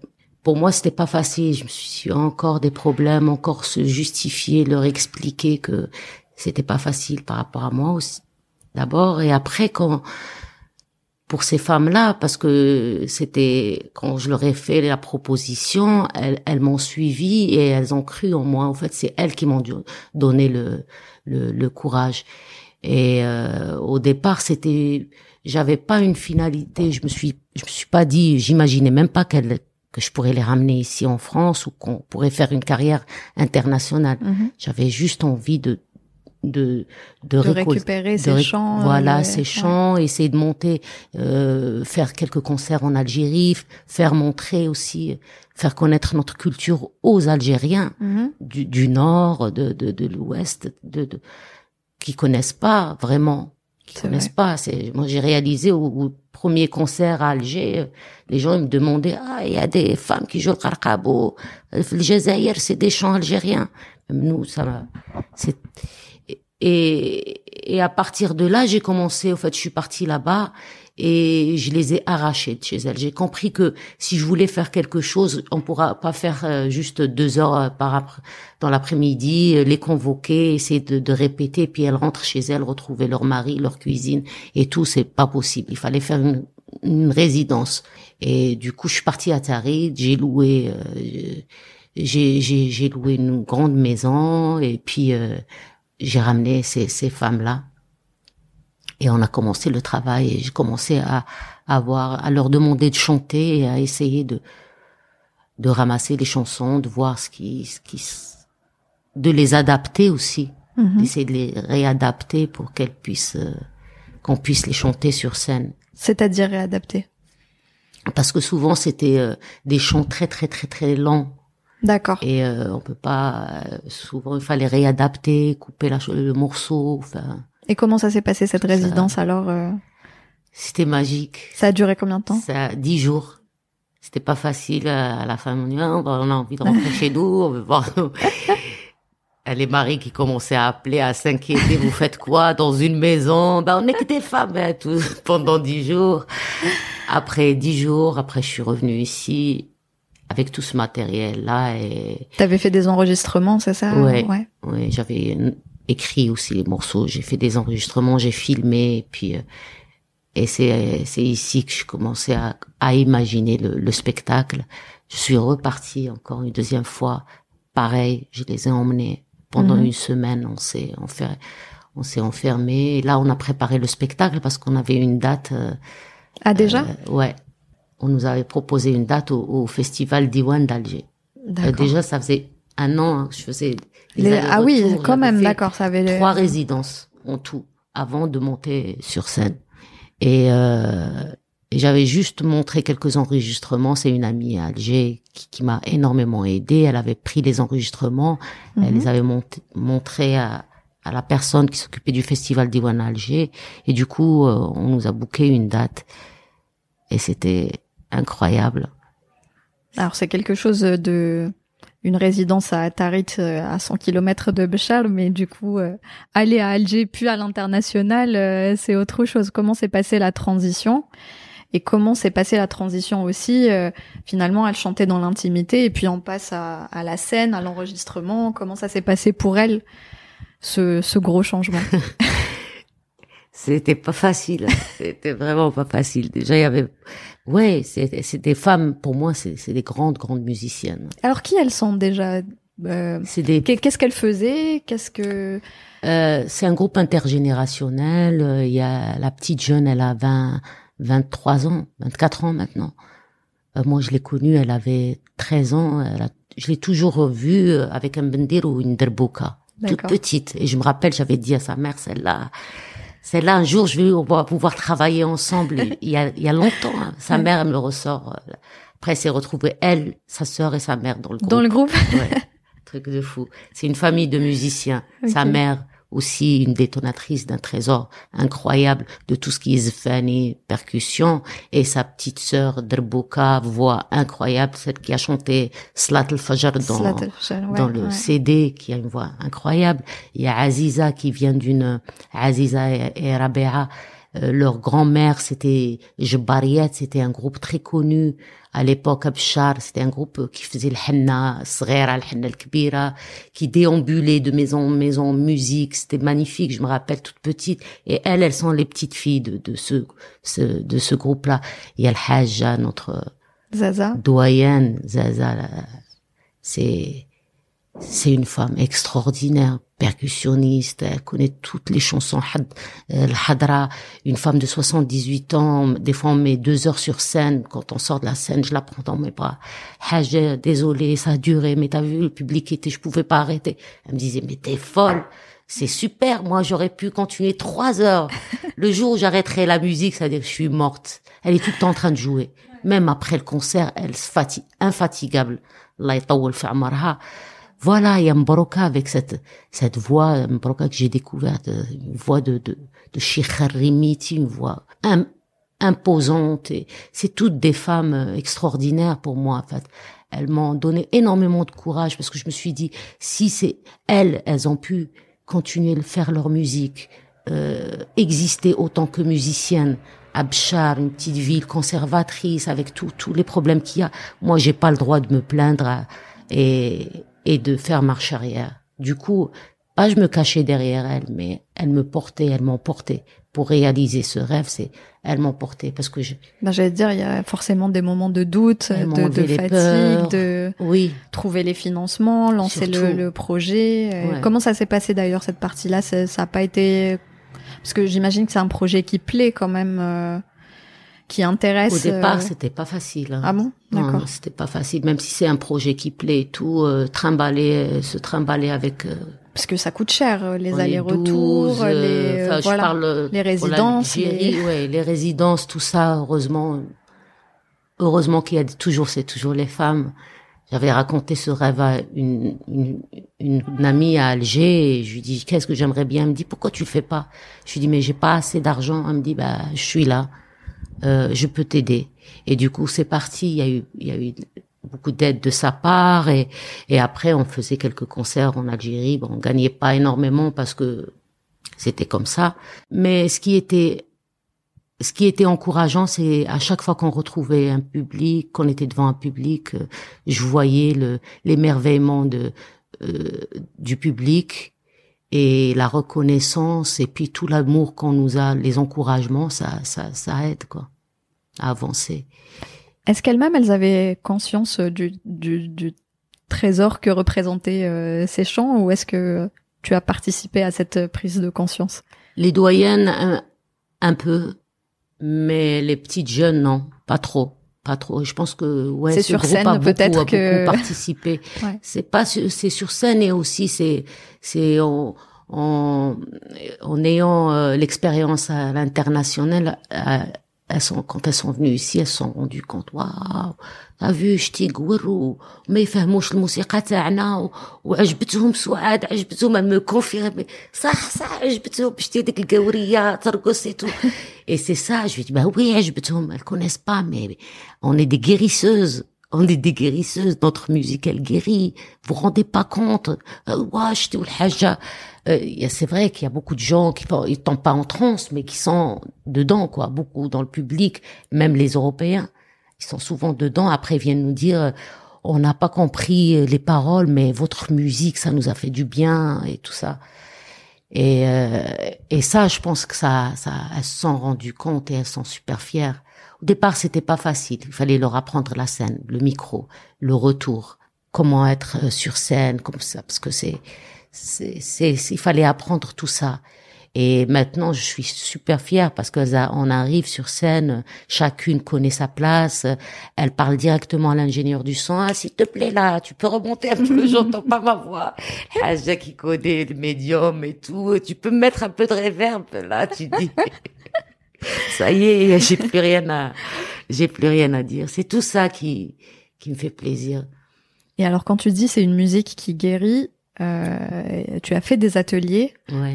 pour moi, c'était pas facile. Je me suis encore des problèmes, encore se justifier, leur expliquer que c'était pas facile par rapport à moi aussi d'abord et après quand pour ces femmes-là parce que c'était quand je leur ai fait la proposition elles, elles m'ont suivi et elles ont cru en moi en fait c'est elles qui m'ont donné le, le, le courage et euh, au départ c'était j'avais pas une finalité je me suis je me suis pas dit j'imaginais même pas qu'elles que je pourrais les ramener ici en France ou qu'on pourrait faire une carrière internationale. Mm-hmm. J'avais juste envie de de de, récupérer ses chants. Voilà, ses chants, essayer de monter, euh, faire quelques concerts en Algérie, faire montrer aussi, faire connaître notre culture aux Algériens mm-hmm. du, du, nord, de, de, de l'ouest, de, de, qui connaissent pas vraiment, qui connaissent pas. C'est moi j'ai réalisé au, premier concert à Alger, les gens me demandaient ah il y a des femmes qui jouent le qarqabo, le Jazaïr c'est des chants algériens. nous ça c'est et, et à partir de là, j'ai commencé, au fait, je suis partie là-bas et je les ai arrachés de chez elles. J'ai compris que si je voulais faire quelque chose, on pourra pas faire euh, juste deux heures euh, par dans l'après-midi, euh, les convoquer, essayer de, de, répéter, puis elles rentrent chez elles, retrouver leur mari, leur cuisine et tout, c'est pas possible. Il fallait faire une, une résidence. Et du coup, je suis partie à Tarid, j'ai loué, j'ai, j'ai, loué une grande maison et puis j'ai ramené ces, ces femmes-là et on a commencé le travail et j'ai commencé à, avoir, à leur demander de chanter et à essayer de, de ramasser les chansons, de voir ce qui, ce qui, de les adapter aussi, mhm. d'essayer de les réadapter pour qu'elles puissent, euh, qu'on puisse les chanter sur scène. C'est-à-dire réadapter? Parce que souvent c'était euh, des chants très très très très lents D'accord. Et euh, on peut pas. Euh, souvent, il fallait réadapter, couper la, le morceau. Enfin. Et comment ça s'est passé cette résidence alors euh? C'était magique. Ça a duré combien de temps? Ça dix jours. C'était pas facile. À la fin, on, dit, ah, on a envie de rentrer chez nous. On veut voir. Les maris qui commençaient à appeler, à s'inquiéter. Vous faites quoi dans une maison? Ben, on est que des femmes, hein, tout, pendant dix jours. Après dix jours, après, je suis revenue ici avec tout ce matériel là et t'avais fait des enregistrements c'est ça? Ouais. Ouais, j'avais écrit aussi les morceaux. J'ai fait des enregistrements j'ai filmé et puis euh, et c'est c'est ici que je commençais à, à imaginer le, le, spectacle. Je suis repartie encore une deuxième fois. Pareil je les ai emmenés. Pendant mhm. une semaine on s'est on fait on s'est enfermé là on a préparé le spectacle parce qu'on avait une date euh, ah déjà? euh, ouais on nous avait proposé une date au, festival d'Iwan d'Alger. Euh, déjà, ça faisait un an hein, que je faisais. ah oui, quand même, d'accord, ça avait trois résidences en tout avant de monter sur scène. Et, euh, j'avais juste montré quelques enregistrements. C'est une amie à Alger qui, m'a énormément aidé. Elle avait pris les enregistrements, elle mhm. les avait montrés à, à la personne qui s'occupait du festival d'Iwan Alger. Et du coup, euh, on nous a booké une date. Et c'était incroyable. Alors c'est quelque chose de une résidence à Tarit euh, à 100 km de Béchar, mais du coup euh, aller à Alger puis à l'international, euh, c'est autre chose. Comment s'est passée la transition? Et comment s'est passée la transition aussi? Finalement, elle chantait dans l'intimité et puis on passe à, à la scène, à l'enregistrement. Comment ça s'est passé pour elle ce, ce gros changement? C'était pas facile. C'était vraiment pas facile. Déjà, il y avait Ouais, c'est des femmes, pour moi, c'est des grandes, grandes musiciennes. Alors, qui elles sont déjà euh, des... Qu'est-ce qu'elles faisaient? Qu'est-ce que... Euh, c'est un groupe intergénérationnel. Il y a la petite jeune, elle a 20, 23 ans, 24 ans maintenant. Euh, moi, je l'ai connue, elle avait 13 ans. Elle a, je l'ai toujours vue avec un bendir ou une derbouka, toute petite. Et je me rappelle, j'avais dit à sa mère, celle-là, c'est là un jour je vais on va pouvoir travailler ensemble. il y a, il y a longtemps, hein. sa mère elle me le ressort. Euh, après, elle s'est retrouvée elle, sa sœur et sa mère dans le groupe. Dans le groupe. ouais, truc de fou. C'est une famille de musiciens. Sa mère aussi une détonatrice d'un trésor incroyable de tout ce qui est zfani, percussion, et sa petite sœur Drbouka, voix incroyable, celle qui a chanté Slat al-Fajr dans, dans le CD, qui a une voix incroyable. Il y a Aziza qui vient d'une, Aziza et, et Rabea, euh, leur grand-mère, c'était Jbariyat, c'était un groupe très connu à l'époque Abshar, c'était un groupe qui faisait le henna, le henna kbira, qui déambulait de maison en maison musique, c'était magnifique, je me rappelle toute petite. Et elles, elles sont les petites filles de, de ce, ce, de ce groupe-là. Il y a le Hajja, notre Zaza. doyenne, Zaza, c'est, c'est une femme extraordinaire, percussionniste, elle connaît toutes les chansons euh, Hadra, une femme de 78 ans, des fois on met deux heures sur scène, quand on sort de la scène, je la prends dans mes bras. Hajj, désolé, ça a duré, mais t'as vu, le public était, je pouvais pas arrêter. Elle me disait, mais t'es folle, c'est super, moi j'aurais pu continuer trois heures. Le jour où j'arrêterai la musique, c'est-à-dire que je suis morte. Elle est tout le temps en train de jouer. Même après le concert, elle se fatigue, infatigable. Voilà, il y a Mbroka avec cette, cette voix, Mbroka que j'ai découverte, une voix de, de, de une voix imposante. Et c'est toutes des femmes extraordinaires pour moi, en fait. Elles m'ont donné énormément de courage parce que je me suis dit, si c'est elles, elles ont pu continuer à faire leur musique, euh, exister autant que musiciennes, Abchar, une petite ville conservatrice avec tous les problèmes qu'il y a. Moi, j'ai pas le droit de me plaindre et, et de faire marche arrière. Du coup, pas je me cachais derrière elle, mais elle me portait, elle m'emportait. Pour réaliser ce rêve, c'est elle m'emportait parce que je. Ben, j'allais dire, il y a forcément des moments de doute, de, de fatigue, de oui. trouver les financements, lancer le, le, projet. Euh, comment ça s'est passé d'ailleurs cette partie-là? Ça n'a pas été parce que j'imagine que c'est un projet qui plaît quand même, euh, qui intéresse. Au départ, euh, c'était pas facile. Hein. Ah bon? D'accord. C'était pas facile, même si c'est un projet qui plaît et tout, euh, trimballer, se trimballer avec. parce que ça coûte cher, les allers-retours, les, voilà, les résidences. Les... Ouais, les résidences, tout ça. Heureusement, heureusement qu'il y a toujours, c'est toujours les femmes j'avais raconté ce rêve à une, une, une, amie à Alger et je lui dis qu'est-ce que j'aimerais bien. Elle me dit pourquoi tu le fais pas Je lui dis mais j'ai pas assez d'argent. Elle me dit bah je suis là, euh, je peux t'aider. Et du coup c'est parti. Il y a eu il y a eu beaucoup d'aide de sa part et et après on faisait quelques concerts en Algérie. Bon on gagnait pas énormément parce que c'était comme ça. Mais ce qui était ce qui était encourageant, c'est à chaque fois qu'on retrouvait un public, qu'on était devant un public, euh, je voyais le l'émerveillement de euh, du public et la reconnaissance et puis tout l'amour qu'on nous a, les encouragements, ça ça ça aide quoi à avancer. Est-ce qu'elles-mêmes elles avaient conscience du du, du trésor que représentaient euh, ces chants ou est-ce que tu as participé à cette prise de conscience? Les doyennes un, un peu mais les petites jeunes, non, pas trop. Pas trop. Je pense que ouais, c'est sur scène peut-être que beaucoup participé. C'est pas c'est sur scène et aussi c'est c'est en, en, en ayant euh, l'expérience à l'international Euh, elles sont quand elles sont venues ici, elles se sont rendues compte waouh t'as vu شتي قوروا وما يفهموش الموسيقى تاعنا وعجبتهم سعاد عجبتهم me confirme صح صح عجبتهم شتي ديك القوريه ترقص et tout et c'est ça je lui dis bah oui عجبتهم elles connaissent pas mais on est des guérisseuses on est des guérisseuses, notre musique elle guérit. Vous vous rendez pas compte? Euh, c'est vrai qu'il y a beaucoup de gens qui ils tombent pas en transe, mais qui sont dedans, quoi. Beaucoup dans le public, même les Européens, ils sont souvent dedans. Après, ils viennent nous dire, euh, on n'a pas compris les paroles, mais votre musique, ça nous a fait du bien et tout ça. Et, euh, et ça, je pense que ça, ça, elles se sont rendues compte et elles sont super fières. Au départ, c'était pas facile. Il fallait leur apprendre la scène, le micro, le retour, comment être euh, sur scène, comme ça, parce que c'est, c'est, il fallait apprendre tout ça. Et maintenant, je suis super fière parce qu'on arrive sur scène, chacune connaît sa place, elle parle directement à l'ingénieur du son. Ah, s'il te plaît, là, tu peux remonter un peu, j'entends pas ma voix. Ah, qui connaît le médium et tout, tu peux mettre un peu de réverb, là, tu dis. Ça y est, j'ai plus rien à, j'ai plus rien à dire. C'est tout ça qui, qui me fait plaisir. Et alors, quand tu dis c'est une musique qui guérit, euh, tu as fait des ateliers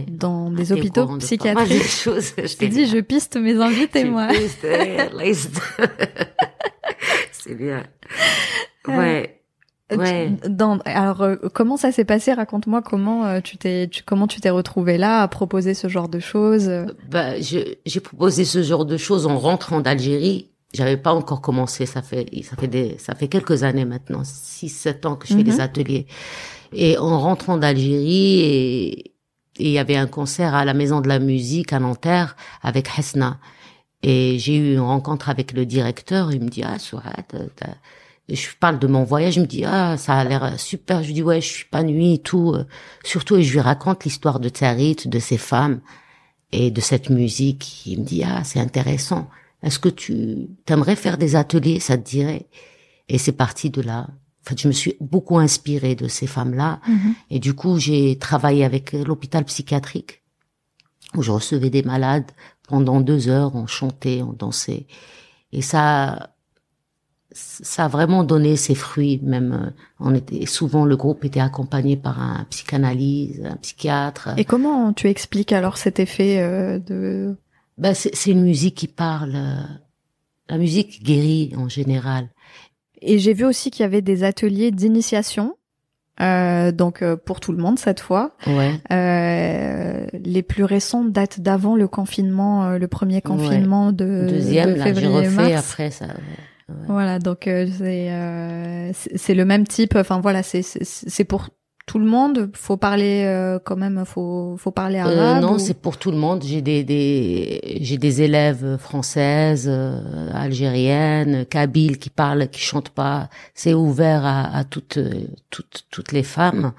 dans des hôpitaux psychiatriques. je t'ai dit, je piste mes invités, moi. c'est bien. Euh, ouais. Ouais. Dans, alors euh, comment ça s'est passé? Raconte-moi comment tu t'es comment tu t'es retrouvé là à proposer ce genre de choses. Bah j'ai proposé ce genre de choses en rentrant d'Algérie. J'avais pas encore commencé, ça fait ça fait des ça fait quelques années maintenant, 6 7 ans que je fais des mhm. ateliers. Et en rentrant d'Algérie, et il y avait un concert à la Maison de la Musique à Nanterre avec Hesna. Et j'ai eu une rencontre avec le directeur. Il me dit, ah, Souad, je parle de mon voyage, je me dis ah ça a l'air super. Je dis ouais, je suis pas nuit et tout. Surtout et je lui raconte l'histoire de Tsarit, de ses femmes et de cette musique. Il me dit ah c'est intéressant. Est-ce que tu aimerais faire des ateliers, ça te dirait Et c'est parti de là. En fait, je me suis beaucoup inspirée de ces femmes-là. Mhm. Et du coup, j'ai travaillé avec l'hôpital psychiatrique où je recevais des malades pendant deux heures, on chantait, on dansait. Et ça, ça a vraiment donné ses fruits. Même, euh, on était souvent le groupe était accompagné par un psychanalyste, un psychiatre. Et comment tu expliques alors cet effet euh, de ben, c'est une musique qui parle. euh, La musique guérit en général. Et j'ai vu aussi qu'il y avait des ateliers d'initiation, euh, donc euh, pour tout le monde cette fois. Ouais. Euh, les plus récents datent d'avant le confinement, euh, le premier confinement de, Deuxième, de là, j'ai février refait mars. après ça. Voilà, donc euh, c'est euh, c'est le même type. Enfin voilà, c'est c'est pour tout le monde. Faut parler euh, quand même. Faut faut parler Euh, arabe. non, ou- c'est pour tout le monde. J'ai des, des j'ai des élèves françaises, euh, algériennes, kabyles qui parlent, qui chantent pas. C'est ouvert à, à toutes toutes toutes les femmes.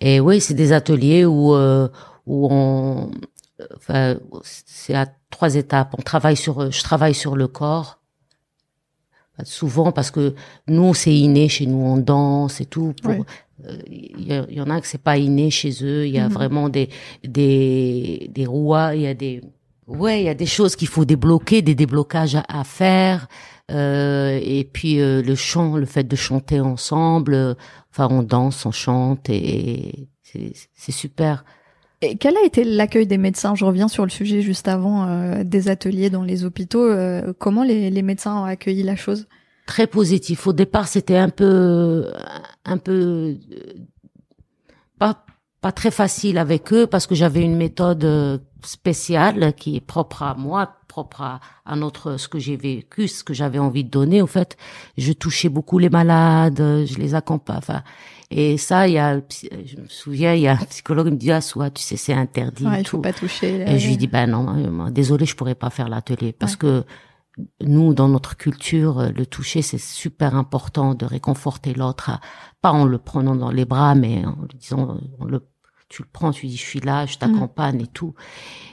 Et oui, c'est des ateliers où euh, où on enfin c'est à trois étapes. On travaille sur je travaille sur le corps. Souvent parce que nous c'est inné chez nous on danse et tout. Pour, Ouais. euh, il y, il en a que c'est pas inné chez eux. Il y a Mhm. vraiment des des des rouas. Il y a des ouais, il y a des choses qu'il faut débloquer, des déblocages à, à faire. Euh, et puis euh, le chant, le fait de chanter ensemble. euh, Enfin, on danse, on chante et c'est c'est super. Et quel a été l'accueil des médecins? Je reviens sur le sujet juste avant euh, des ateliers dans les hôpitaux. Euh, comment les, les médecins ont accueilli la chose? Très positif. Au départ, c'était un peu, un peu, pas, pas très facile avec eux parce que j'avais une méthode euh, spéciale qui est propre à moi, propre à, à notre, ce que j'ai vécu, ce que j'avais envie de donner. En fait, je touchais beaucoup les malades, je les accompagne. Enfin, et ça, il y a, je me souviens, il y a un psychologue qui me dit, ah, soit, tu sais, c'est interdit. Ouais, Il faut tout. pas toucher. Et je lui dis ben non, euh, désolé, je pourrais pas faire l'atelier parce que nous, dans notre culture, euh, le toucher, c'est super important de réconforter l'autre, pas en le prenant dans les bras, mais en lui disant, euh, on le, tu le prends, tu dis, je suis là, je t'accompagne et tout.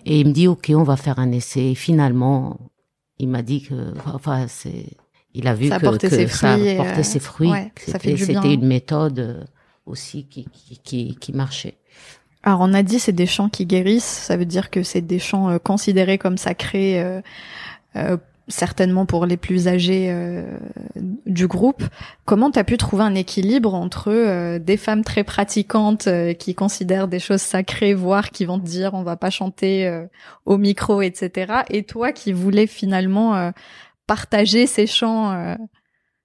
Et il me dit, ok, on va faire un essai. Et finalement, il m'a dit que, enfin, c'est, il a vu Ça a que, ses ça fruits, portait euh, ses fruits. ouais, c'était- une méthode euh, aussi qui, qui, qui, qui marchait. Alors on a dit c'est des chants qui guérissent, ça veut dire que c'est des chants euh, considérés comme sacrés, euh, euh, certainement pour les plus âgés euh, du groupe. Comment t'as pu trouver un équilibre entre euh, des femmes très pratiquantes euh, qui considèrent des choses sacrées, voire qui vont te dire on va pas chanter euh, au micro, etc. Et toi qui voulais finalement euh, partager ces chants euh,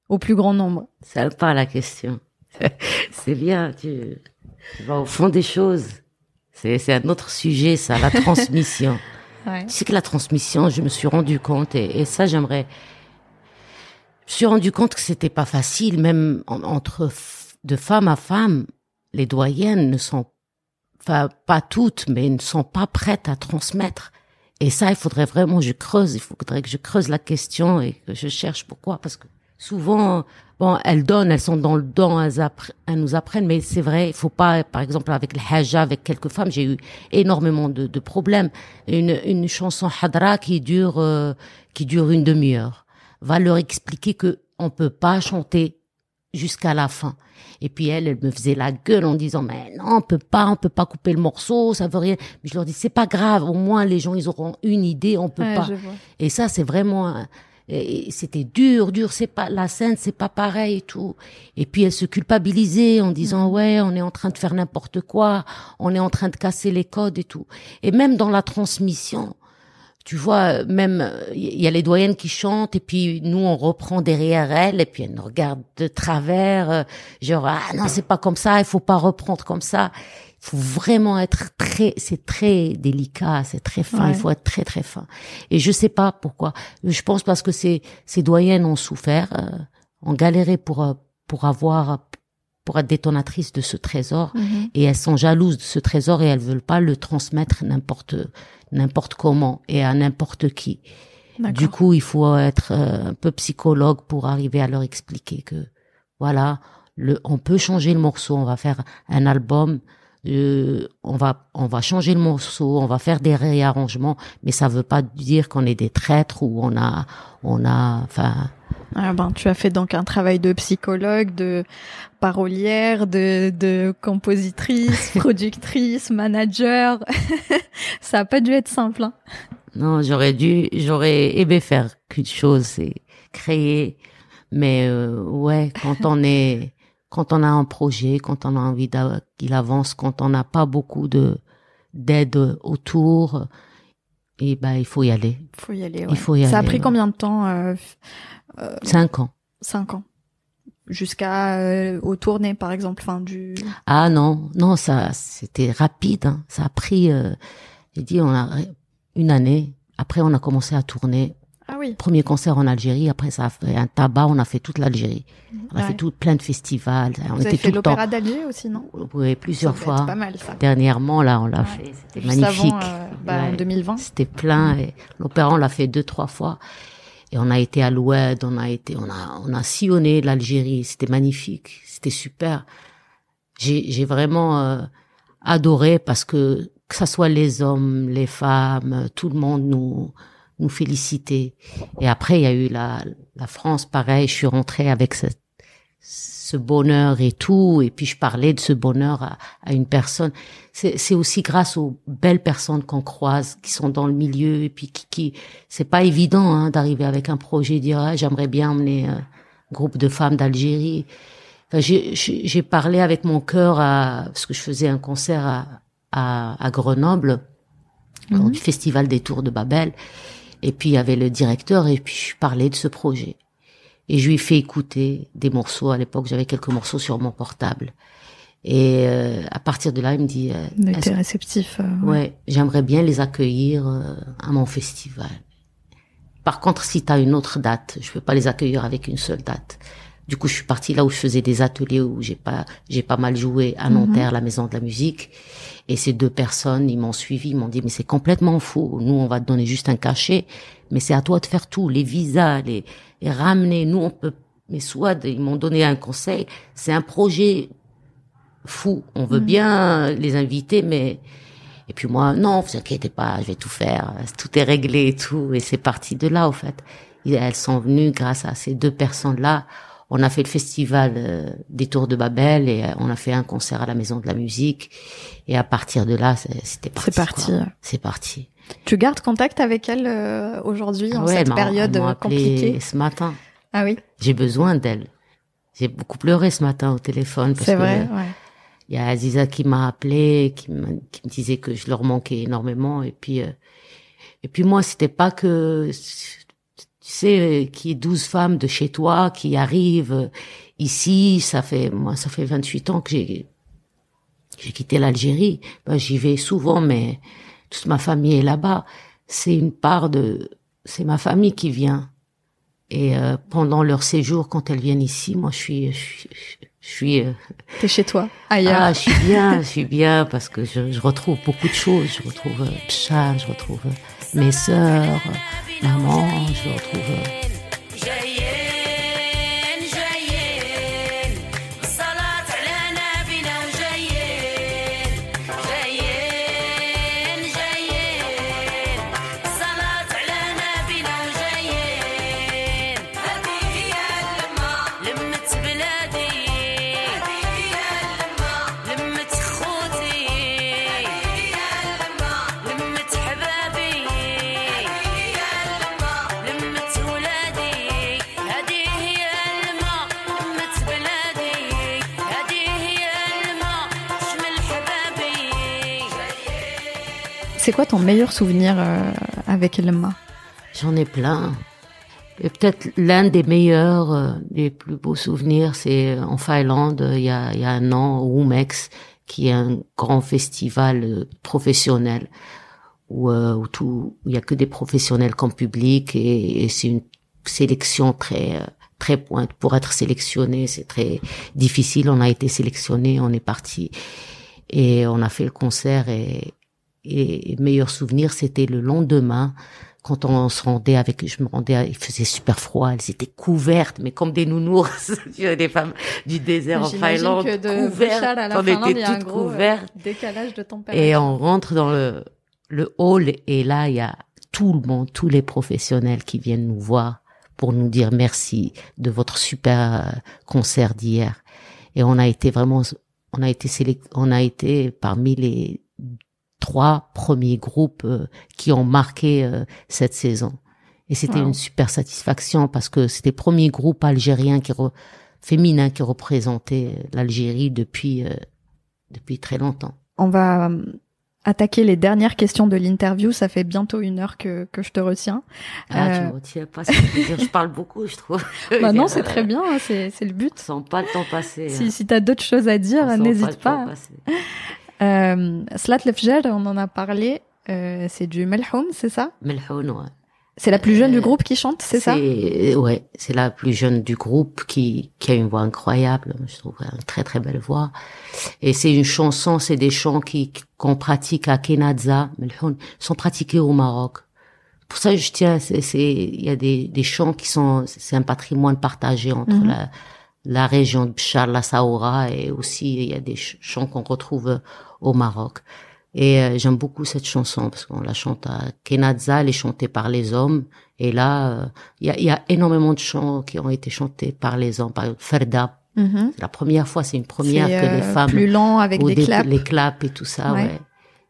au plus grand nombre. Ça pas la question. c'est bien, tu, tu vas au fond des choses. C'est, un autre sujet, ça, la transmission. Ouais. Tu sais que la transmission, je me suis rendu compte, et, et ça, j'aimerais. Je me suis rendu compte que c'était pas facile, même en- entre de femme à femme, les doyennes ne sont, enfin, pas toutes, mais ne sont pas prêtes à transmettre. Et ça, il faudrait vraiment, je creuse, il faudrait que je creuse la question et que je cherche pourquoi, parce que souvent, bon, elles donnent, elles sont dans le don, elles, elles nous apprennent, mais c'est vrai, il faut pas, par exemple, avec le hajja, avec quelques femmes, j'ai eu énormément de, de problèmes. Une, une chanson hadra qui dure, euh, qui dure une demi-heure, va leur expliquer que on peut pas chanter jusqu'à la fin. Et puis elle, elle me faisait la gueule en disant mais non, on peut pas, on peut pas couper le morceau, ça veut rien. Mais je leur dis c'est pas grave, au moins les gens ils auront une idée, on peut Ouais, pas. Et ça, c'est vraiment, c'était dur, dur. C'est pas la scène, c'est pas pareil et tout. Et puis elle se culpabilisait en disant ouais, on est en train de faire n'importe quoi, on est en train de casser les codes et tout. Et même dans la transmission, tu vois, même il y a les doyennes qui chantent et puis nous on reprend derrière elles et puis elles nous regardent de travers, euh, genre ah non c'est pas comme ça, il faut pas reprendre comme ça. Il faut vraiment être très, c'est très délicat, c'est très fin, Ouais. il faut être très très fin. Et je sais pas pourquoi. Je pense parce que ces ces doyennes ont souffert, euh, ont galéré pour euh, pour avoir pour être détonatrices de ce trésor Mhm. et elles sont jalouses de ce trésor et elles veulent pas le transmettre n'importe n'importe comment et à n'importe qui. Du coup, il faut être euh, un peu psychologue pour arriver à leur expliquer que voilà, le, on peut changer le morceau, on va faire un album, euh, on va on va changer le morceau, on va faire des réarrangements, mais ça veut pas dire qu'on est des traîtres ou on a on a enfin ah ben, tu as fait donc un travail de psychologue, de parolière, de, de compositrice, productrice, manager. ça a pas dû être simple. Hein. Non, j'aurais dû, j'aurais aimé faire qu'une chose, c'est créer. Mais euh, ouais, quand on est, quand on a un projet, quand on a envie qu'il avance, quand on n'a pas beaucoup de d'aide autour, et eh ben il faut y aller. Faut y aller. Ouais. Il faut y Ça a pris combien de temps euh, euh, Cinq ans. Cinq ans. Jusqu'à euh, aux tournées, par exemple, fin du. Ah non, non, ça, c'était rapide. Hein. Ça a pris, euh, j'ai dit, on a une année. Après, on a commencé à tourner. Ah oui. Premier concert en Algérie. Après, ça a fait un tabac. On a fait toute l'Algérie. On a fait tout plein de festivals. On Vous était avez fait l'opéra d'Alger aussi, non? Oui, plusieurs fois. Pas mal ça. Dernièrement, là, on l'a fait. C'était magnifique. Avant, bah, En 2020. C'était plein. L'opéra, on l'a fait deux, trois fois. Et on a été à l'Oued, on a été, on a, on a sillonné l'Algérie. C'était magnifique, c'était super. J'ai, j'ai vraiment euh, adoré parce que que ça soit les hommes, les femmes, tout le monde nous nous félicitait. Et après, il y a eu la la France, pareil. Je suis rentrée avec cette ce bonheur et tout. Et puis je parlais de ce bonheur à, à une personne. C'est aussi grâce aux belles personnes qu'on croise, qui sont dans le milieu et puis qui, qui c'est pas évident hein, d'arriver avec un projet, dire ah, j'aimerais bien emmener un groupe de femmes d'Algérie. Enfin, j'ai parlé avec mon cœur à parce que je faisais un concert à, à, à Grenoble, au mhm. festival des Tours de Babel. Et puis il y avait le directeur et puis je parlais de ce projet. Et je lui ai fait écouter des morceaux. À l'époque, j'avais quelques morceaux sur mon portable. Et euh, à partir de là, il me dit... Euh, il était réceptif. Euh, ouais, j'aimerais bien les accueillir euh, à mon festival. Par contre, si tu as une autre date, je peux pas les accueillir avec une seule date. Du coup, je suis partie là où je faisais des ateliers où j'ai pas j'ai pas mal joué à Nanterre, mhm. la maison de la musique. Et ces deux personnes, ils m'ont suivi, ils m'ont dit mais c'est complètement faux. Nous, on va te donner juste un cachet, mais c'est à toi de faire tout, les visas, les, les ramener. Nous, on peut. Mais soit ils m'ont donné un conseil. C'est un projet fou. On veut mhm. bien les inviter, mais et puis moi, non, vous inquiétez pas, je vais tout faire. Tout est réglé et tout. Et c'est parti de là, au fait. Elles sont venues grâce à ces deux personnes-là on a fait le festival euh, des Tours de Babel et euh, on a fait un concert à la Maison de la Musique. Et à partir de là, c'était parti. C'est parti. C'est parti. Tu gardes contact avec elle euh, aujourd'hui en cette période compliquée? Ce matin. Ah oui? J'ai besoin d'elle. J'ai beaucoup pleuré ce matin au téléphone. C'est vrai. Ouais. Il y a Aziza qui m'a appelé, qui, me disait que je leur manquais énormément. Et puis, et puis moi, c'était pas que tu sais, qui est 12 femmes de chez toi qui arrivent ici, ça fait, moi, ça fait 28 ans que j'ai, j'ai quitté l'Algérie. Ben, j'y vais souvent, mais toute ma famille est là-bas. C'est une part de, c'est ma famille qui vient. Et euh, pendant leur séjour, quand elles viennent ici, moi, je suis, je suis, je suis. Euh, T'es chez toi, ailleurs. Ah, je suis bien, je suis bien parce que je, je retrouve beaucoup de choses. Je retrouve euh, je retrouve euh, mes sœurs, maman, je retrouve. C'est quoi ton meilleur souvenir euh, avec Elma J'en ai plein. Et peut-être l'un des meilleurs, euh, des plus beaux souvenirs, c'est euh, en Finlande, il y a, il y a un an, au Umex, qui est un grand festival professionnel où, où tout, où il y a que des professionnels comme public et, et c'est une sélection très très pointe pour être sélectionné, c'est très difficile. On a été sélectionné, on est parti et on a fait le concert et et meilleur souvenir, c'était le lendemain quand on se rendait avec, je me rendais, il faisait super froid, elles étaient couvertes, mais comme des nounours, des femmes du désert en Finlande, que de couvertes, à la on Finlande, était toutes gros euh, couvertes. décalage de température. Et on rentre dans le, le hall et là, il y a tout le monde, tous les professionnels qui viennent nous voir pour nous dire merci de votre super euh, concert d'hier. Et on a été vraiment, on a été on a été parmi les trois premiers groupes euh, qui ont marqué euh, cette saison. Et c'était Wow. une super satisfaction parce que c'était le premier groupe algérien qui re- féminin qui représentait l'Algérie depuis euh, depuis très longtemps. On va euh, attaquer les dernières questions de l'interview. Ça fait bientôt une heure que, que je te retiens. Ah, Euh. tu me retiens pas, dire, je parle beaucoup, je trouve. Bah non, c'est très bien, hein, c'est c'est le but. On sent pas le temps passer. Si, hein. si t'as d'autres choses à dire, n'hésite pas. Euh, Slat Lefjer, on en a parlé. Euh, c'est du Melhoum, c'est ça? Melhoun, ouais. C'est la plus jeune Euh, du groupe qui chante, c'est ça? Ouais, c'est la plus jeune du groupe qui, qui a une voix incroyable. Je trouve une très très belle voix. Et c'est une chanson, c'est des chants qui qu'on pratique à Kenazza, Melhoun, sont pratiqués au Maroc. Pour ça, je tiens, c'est, il y a des, des chants qui sont, c'est un patrimoine partagé entre Mhm. la, la région de Bchar, la Saoura, et aussi il y a des ch- chants qu'on retrouve au Maroc. Et euh, j'aime beaucoup cette chanson parce qu'on la chante à Kenazza, elle est chantée par les hommes. Et là, euh, il y, a, y a énormément de chants qui ont été chantés par les hommes. Par exemple, Ferda, c'est la première fois, c'est une première que euh, les femmes plus lent avec ou des claps. les claps et tout ça. Ouais. Ouais.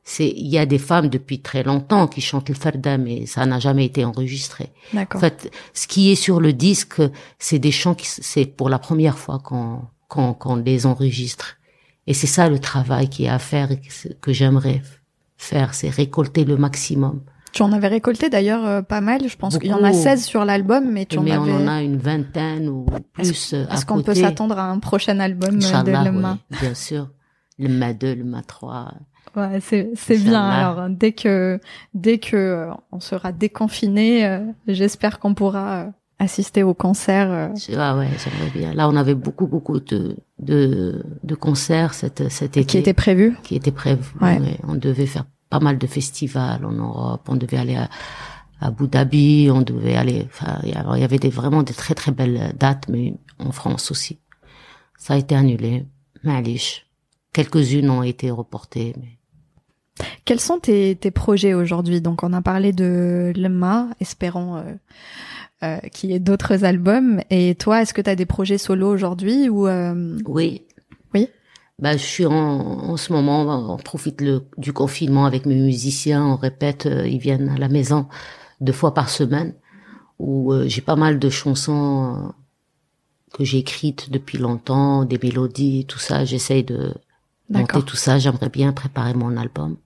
C'est, il y a des femmes depuis très longtemps qui chantent le Ferda, mais ça n'a jamais été enregistré. En fait, ce qui est sur le disque, c'est des chants qui, c'est pour la première fois qu'on, qu'on, qu'on les enregistre. Et c'est ça le travail qui est à faire et que, j'aimerais faire, c'est récolter le maximum. Tu en avais récolté d'ailleurs euh, pas mal. Je pense qu'il y en a Beaucoup. 16 sur l'album, mais tu en mais avais. on en a une vingtaine ou plus euh, Est-ce qu'on peut s'attendre à un prochain album euh, de Inch'Allah, Lema oui, bien sûr. Le MA 2, le MA 3. Ouais, c'est c'est bien. Alors dès que dès que euh, on sera déconfiné, euh, j'espère qu'on pourra assister au concert. Ah ouais, j'aimerais bien. Là, on avait beaucoup, beaucoup de, de, de concerts cet, cet été. qui était prévu. qui était prévu. Ouais. Ouais, On devait faire pas mal de festivals en Europe. On devait aller à, à Abu Dhabi. On devait aller. Enfin, il y a- il y avait des, vraiment des très très belles dates, mais en France aussi. Ça a été annulé. Malish. Quelques-unes ont été reportées. Mais... Quels sont tes, tes projets aujourd'hui? Donc on a parlé de Lema, espérons euh, euh, qu'il y ait d'autres albums. Et toi, est-ce que tu as des projets solo aujourd'hui ou euh, Oui. Oui. Bah, je suis en, en ce moment, on profite le, du confinement avec mes musiciens. On répète, euh, ils viennent à la maison deux fois par semaine. Où euh, j'ai pas mal de chansons que j'ai écrites depuis longtemps, des mélodies, tout ça. J'essaye de monter tout ça. J'aimerais bien préparer mon album.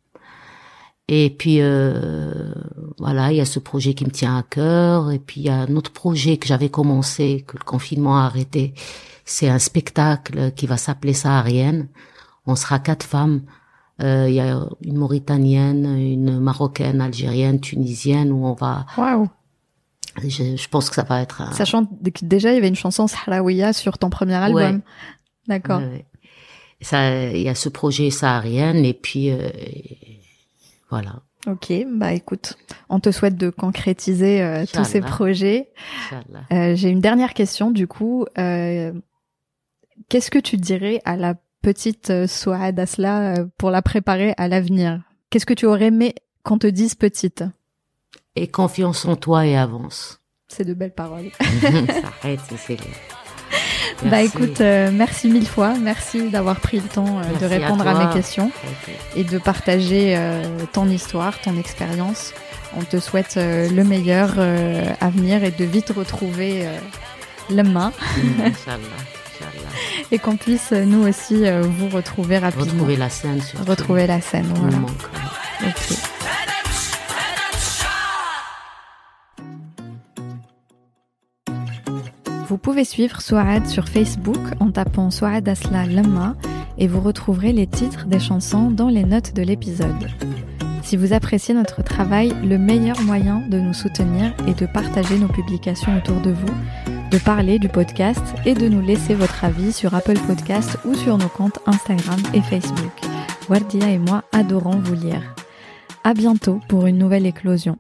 Et puis euh, voilà, il y a ce projet qui me tient à cœur. Et puis il y a un autre projet que j'avais commencé, que le confinement a arrêté. C'est un spectacle qui va s'appeler Saharienne. On sera quatre femmes. Euh, Il y a une Mauritanienne, une Marocaine, Algérienne, Tunisienne, où on va. Waouh Je, je pense que ça va être. Un, Sachant que déjà il y avait une chanson Sahraouia sur ton premier album. Ouais. D'accord. Ça, il y a ce projet Saharienne et puis euh, voilà. Ok, bah écoute, on te souhaite de concrétiser euh, tous ces projets. Euh, J'ai une dernière question du coup. Euh, Qu'est-ce que tu dirais à la petite Souad Asla pour la préparer à l'avenir? Qu'est-ce que tu aurais aimé qu'on te dise petite? Et confiance en toi et avance. C'est de belles paroles. ça arrête, c'est- Bah Merci. écoute, euh, merci mille fois. Merci d'avoir pris le temps euh, de à répondre à, mes questions et de partager euh, ton histoire, ton expérience. On te souhaite euh, le meilleur euh, à venir et de vite retrouver euh, la main et qu'on puisse nous aussi euh, vous retrouver rapidement. Retrouver la scène sur Retrouver la scène, Nous voilà. manque. ouais. Vous pouvez suivre Souad sur Facebook en tapant Souad Asla Lama et vous retrouverez les titres des chansons dans les notes de l'épisode. Si vous appréciez notre travail, le meilleur moyen de nous soutenir est de partager nos publications autour de vous, de parler du podcast et de nous laisser votre avis sur Apple Podcast ou sur nos comptes Instagram et Facebook. Wardia et moi adorons vous lire. À bientôt pour une nouvelle éclosion.